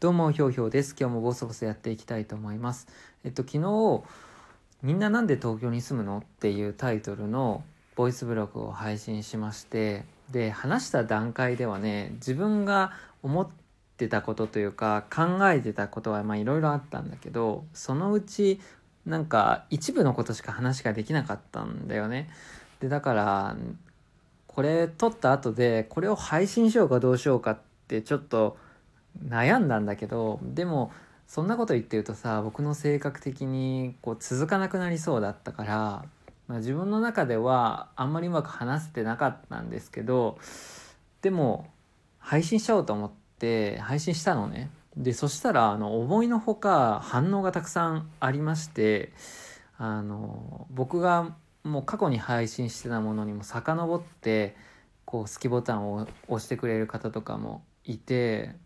どうもひょうひょうです。今日もボソボソやっていきたいと思います。えっと昨日みんななんで東京に住むのっていうタイトルのボイスブログを配信しましてで話した段階ではね自分が思ってたことというか考えてたことはまあいろいろあったんだけどそのうちなんか一部のことしか話ができなかったんだよね。でだからこれ撮った後でこれを配信しようかどうしようかってちょっと悩んだんだけどでもそんなこと言ってるとさ僕の性格的にこう続かなくなりそうだったから、まあ、自分の中ではあんまりうまく話せてなかったんですけどでも配信しちゃおうと思って配信したのね。でそしたらあの思いのほか反応がたくさんありましてあの僕がもう過去に配信してたものにも遡ってこう好きボタンを押してくれる方とかもいて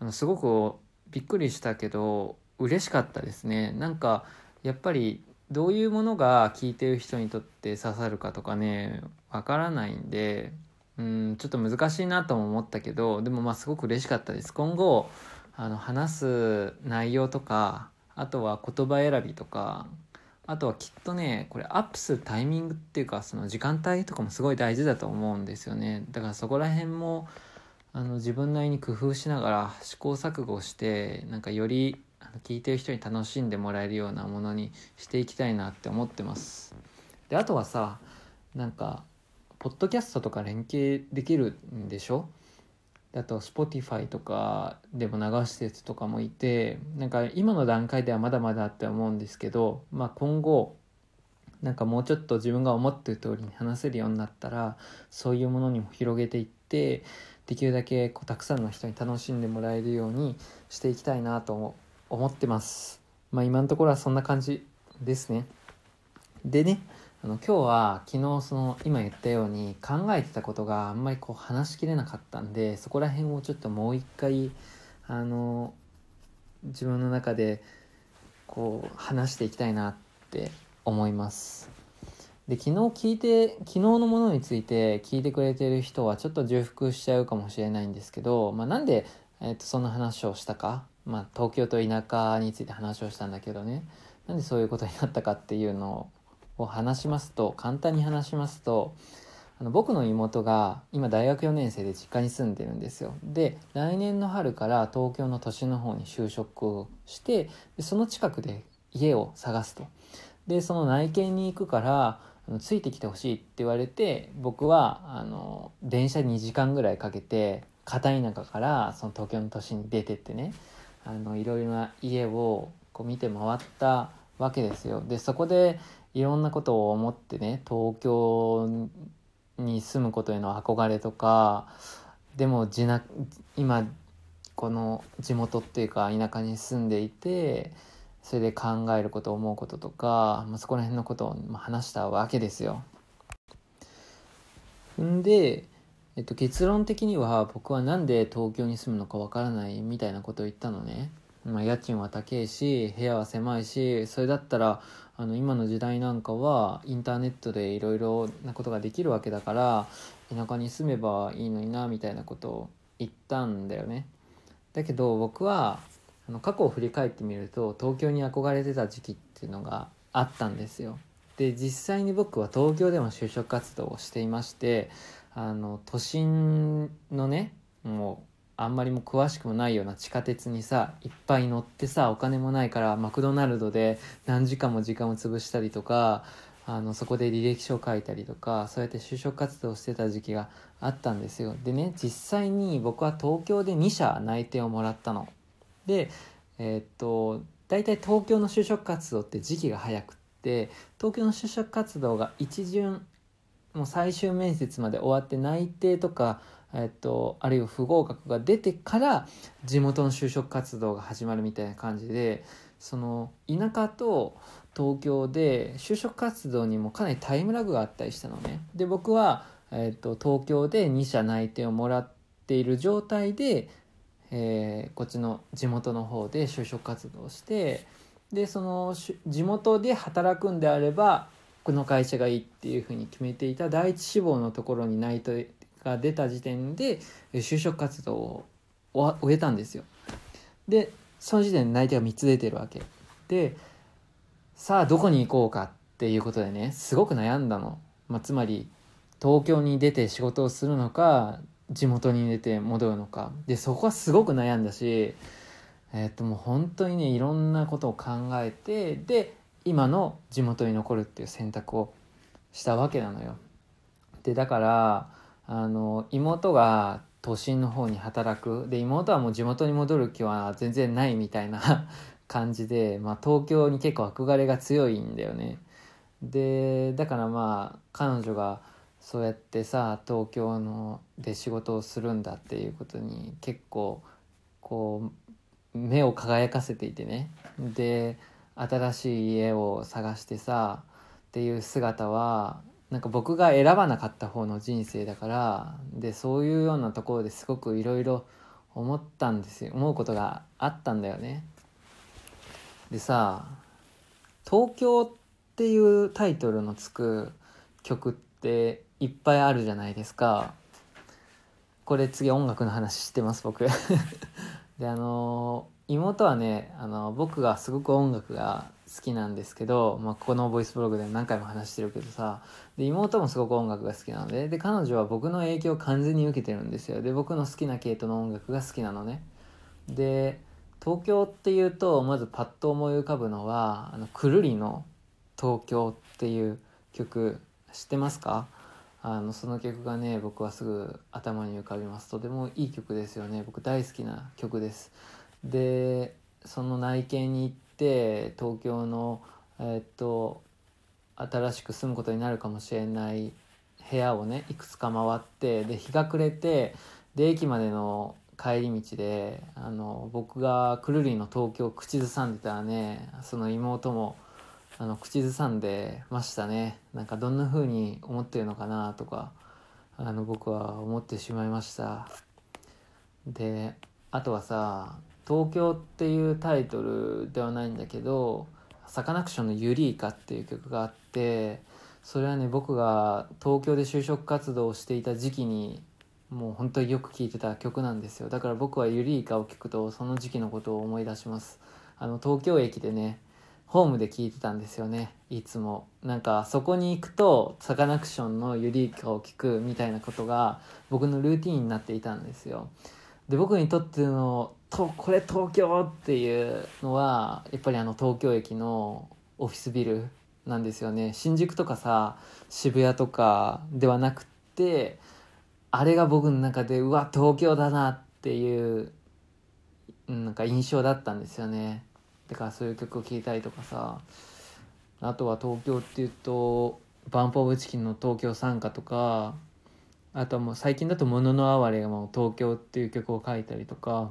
あのすごくびっくりしたけど嬉しかったですね。なんかやっぱりどういうものが聞いてる人にとって刺さるかとかねわからないんでうんちょっと難しいなとも思ったけどでもまあすごく嬉しかったです。今後あの話す内容とかあとは言葉選びとかあとはきっとねこれアップするタイミングっていうかその時間帯とかもすごい大事だと思うんですよね。だからそこら辺もあの自分なりに工夫しながら試行錯誤してなんかより聞いてる人に楽しんでもらえるようなものにしていきたいなって思ってます。であとはさなんかポッドキャストとか連携できるんでしょ？あと Spotify とかでも流してるとかもいてなんか今の段階ではまだまだって思うんですけど、まあ、今後なんかもうちょっと自分が思ってる通りに話せるようになったらそういうものにも広げていってできるだけこうたくさんの人に楽しんでもらえるようにしていきたいなと思ってます。まあ今のところはそんな感じですね。でねあの今日は昨日その今言ったように考えてたことがあんまりこう話しきれなかったんでそこら辺をちょっともう一回あの自分の中でこう話していきたいなって思います。で昨日聞いて昨日のものについて聞いてくれてる人はちょっと重複しちゃうかもしれないんですけど、まあ、なんで、えー、とそんな話をしたか、まあ、東京と田舎について話をしたんだけどね。なんでそういうことになったかっていうのを話しますと簡単に話しますとあの僕の妹が今大学4年生で実家に住んでるんですよ。で来年の春から東京の都心の方に就職をしてでその近くで家を探すと。でその内見に行くからついてきてほしいって言われて僕はあの電車2時間ぐらいかけて片田舎からその東京の都心に出てってねあのいろいろな家をこう見て回ったわけですよ。でそこでいろんなことを思ってね東京に住むことへの憧れとかでも地な今この地元っていうか田舎に住んでいてそれで考えること思うこととか、まあ、そこら辺のことを話したわけですよ。んで、えっと、結論的には僕は何で東京に住むのかわからないみたいなことを言ったのね。まあ、家賃は高いし部屋は狭いしそれだったらあの今の時代なんかはインターネットでいろいろなことができるわけだから田舎に住めばいいのになみたいなことを言ったんだよね。だけど僕はあの過去を振り返ってみると東京に憧れてた時期っていうのがあったんですよ。で実際に僕は東京でも就職活動をしていましてあの都心のねもうあんまりも詳しくもないような地下鉄にさいっぱい乗ってさお金もないからマクドナルドで何時間も時間を潰したりとかあのそこで履歴書を書いたりとかそうやって就職活動をしてた時期があったんですよでね実際に僕は東京で2社内定をもらったのでえー、っと大体東京の就職活動って時期が早くって東京の就職活動が一巡もう最終面接まで終わって内定とかえっと、あるいは不合格が出てから地元の就職活動が始まるみたいな感じでその田舎と東京で就職活動にもかなりタイムラグがあったりしたのね。で僕は、えっと、東京で2社内定をもらっている状態で、えー、こっちの地元の方で就職活動してでその地元で働くんであればこの会社がいいっていうふうに決めていた第一志望のところに内定が出た時点で就職活動を終えたんですよ。でその時点で内定が3つ出てるわけでさあどこに行こうかっていうことでねすごく悩んだの、まあ、つまり東京に出て仕事をするのか地元に出て戻るのかでそこはすごく悩んだしえっともう本当にねいろんなことを考えてで今の地元に残るっていう選択をしたわけなのよ。でだからあの妹が都心の方に働くで妹はもう地元に戻る気は全然ないみたいな 感じで、まあ、東京に結構憧れが強いんだよね。でだからまあ彼女がそうやってさ東京ので仕事をするんだっていうことに結構こう目を輝かせていてねで新しい家を探してさっていう姿はなんか僕が選ばなかった方の人生だからでそういうようなところですごくいろいろ思ったんですよ思うことがあったんだよね。でさ「東京」っていうタイトルのつく曲っていっぱいあるじゃないですか。これ次音楽の話してます僕。であの妹はねあの僕がすごく音楽が好きなんですけど、まあ、このボイスブログで何回も話してるけどさ。で妹もすごく音楽が好きなのでで彼女は僕の影響を完全に受けてるんですよ。で僕の好きな系統の音楽が好きなのね。で東京っていうとまずパッと思い浮かぶのはあのくるりの「東京」っていう曲知ってますか？あのその曲がね僕はすぐ頭に浮かびます。とてもいい曲ですよね。僕大好きな曲です。でその内見に行って東京のえ、っと新しく住むことになるかもしれない部屋をねいくつか回ってで日が暮れてで駅までの帰り道であの僕がくるりの東京を口ずさんでたらねその妹もあの口ずさんでましたね。なんかどんな風に思ってるのかなとかあの僕は思ってしまいました。であとはさ東京っていうタイトルではないんだけどサカナクションの「ユリイカ」っていう曲があってそれはね僕が東京で就職活動をしていた時期にもう本当によく聴いてた曲なんですよ。だから僕はユリイカを聴くとその時期のことを思い出します。あの東京駅でねホームで聴いてたんですよね。いつも。なんかそこに行くとサカナクションのユリイカを聴くみたいなことが僕のルーティンになっていたんですよ。で僕にとってのとこれ東京っていうのはやっぱりあの東京駅のオフィスビルなんですよね。新宿とかさ渋谷とかではなくってあれが僕の中でうわ東京だなっていうなんか印象だったんですよね。だからそういう曲を聴いたりとかさ。あとは東京っていうとバンプ・オブ・チキンの「東京賛歌」とかあとはもう最近だと「もののあわれ」がもう東京っていう曲を書いたりとか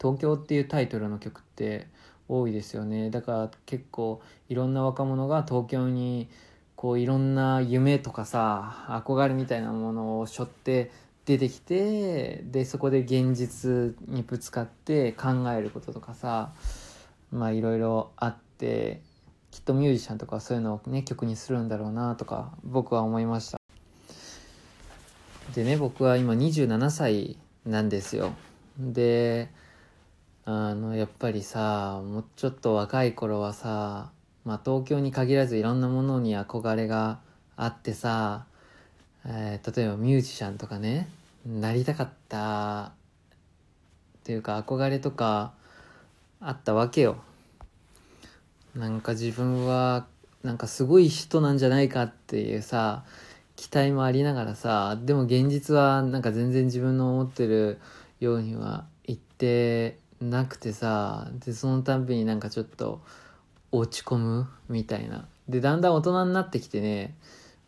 東京っていうタイトルの曲って多いですよね。だから結構いろんな若者が東京にこういろんな夢とかさ憧れみたいなものを背負って出てきてでそこで現実にぶつかって考えることとかさ。まあいろいろあってきっとミュージシャンとかそういうのをね曲にするんだろうなとか僕は思いました。でね僕は今27歳なんですよ。であのやっぱりさもうちょっと若い頃はさまあ東京に限らずいろんなものに憧れがあってさ、えー、例えばミュージシャンとかねなりたかったっていうか憧れとかあったわけよ。なんか自分はなんかすごい人なんじゃないかっていうさ期待もありながらさでも現実はなんか全然自分の思ってるようには言ってなくてさでそのたんびになんかちょっと落ち込むみたいな。でだんだん大人になってきてね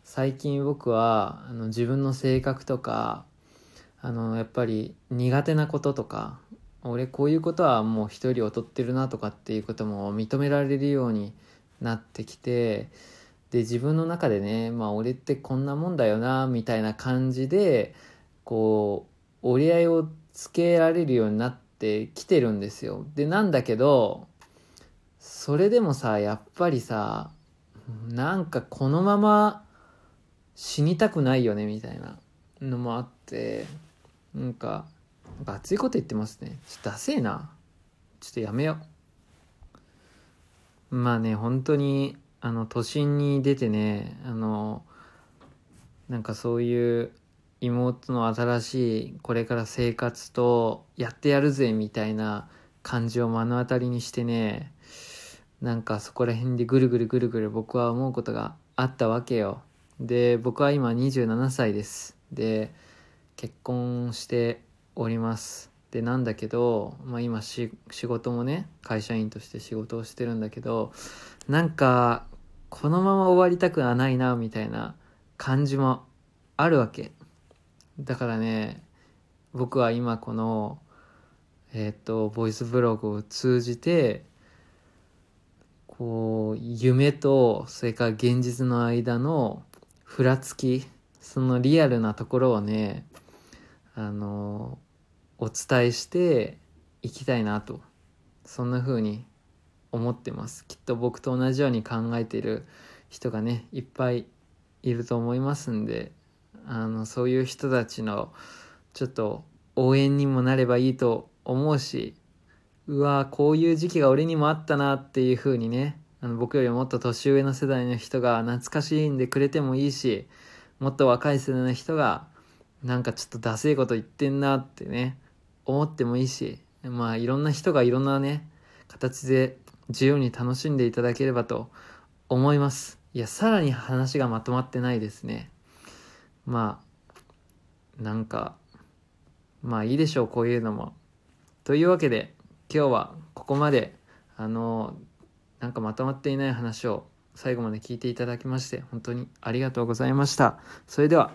最近僕はあの自分の性格とかあのやっぱり苦手なこととか俺こういうことはもう一人劣ってるなとかっていうことも認められるようになってきてで自分の中でねまあ俺ってこんなもんだよなみたいな感じでこう折り合いをつけられるようになってきてるんですよ。でなんだけどそれでもさやっぱりさなんかこのまま死にたくないよねみたいなのもあってなんか熱いこと言ってますね。ちょっとダセえな。とやめよう。まあね本当にあの都心に出てねあのなんかそういう妹の新しいこれから生活とやってやるぜみたいな感じを目の当たりにしてねなんかそこら辺でぐるぐるぐるぐる僕は思うことがあったわけよ。で僕は今27歳です。で結婚しております。でなんだけど、まあ、今仕事もね会社員として仕事をしてるんだけどなんかこのまま終わりたくはないなみたいな感じもあるわけ。だからね僕は今このえっ、ー、とボイスブログを通じてこう夢とそれから現実の間のふらつきそのリアルなところをねあのお伝えしていきたいなとそんな風に思ってます。きっと僕と同じように考えている人がねいっぱいいると思いますんであのそういう人たちのちょっと応援にもなればいいと思うしうわこういう時期が俺にもあったなっていう風にねあの僕よりもっと年上の世代の人が懐かしいんでくれてもいいしもっと若い世代の人がなんかちょっとダセいこと言ってんなってね思ってもいいしまあいろんな人がいろんなね形で自由に楽しんでいただければと思います。いやさらに話がまとまってないですね。まあなんかまあいいでしょうこういうのも。というわけで今日はここまであのなんかまとまっていない話を最後まで聞いていただきまして本当にありがとうございました。それでは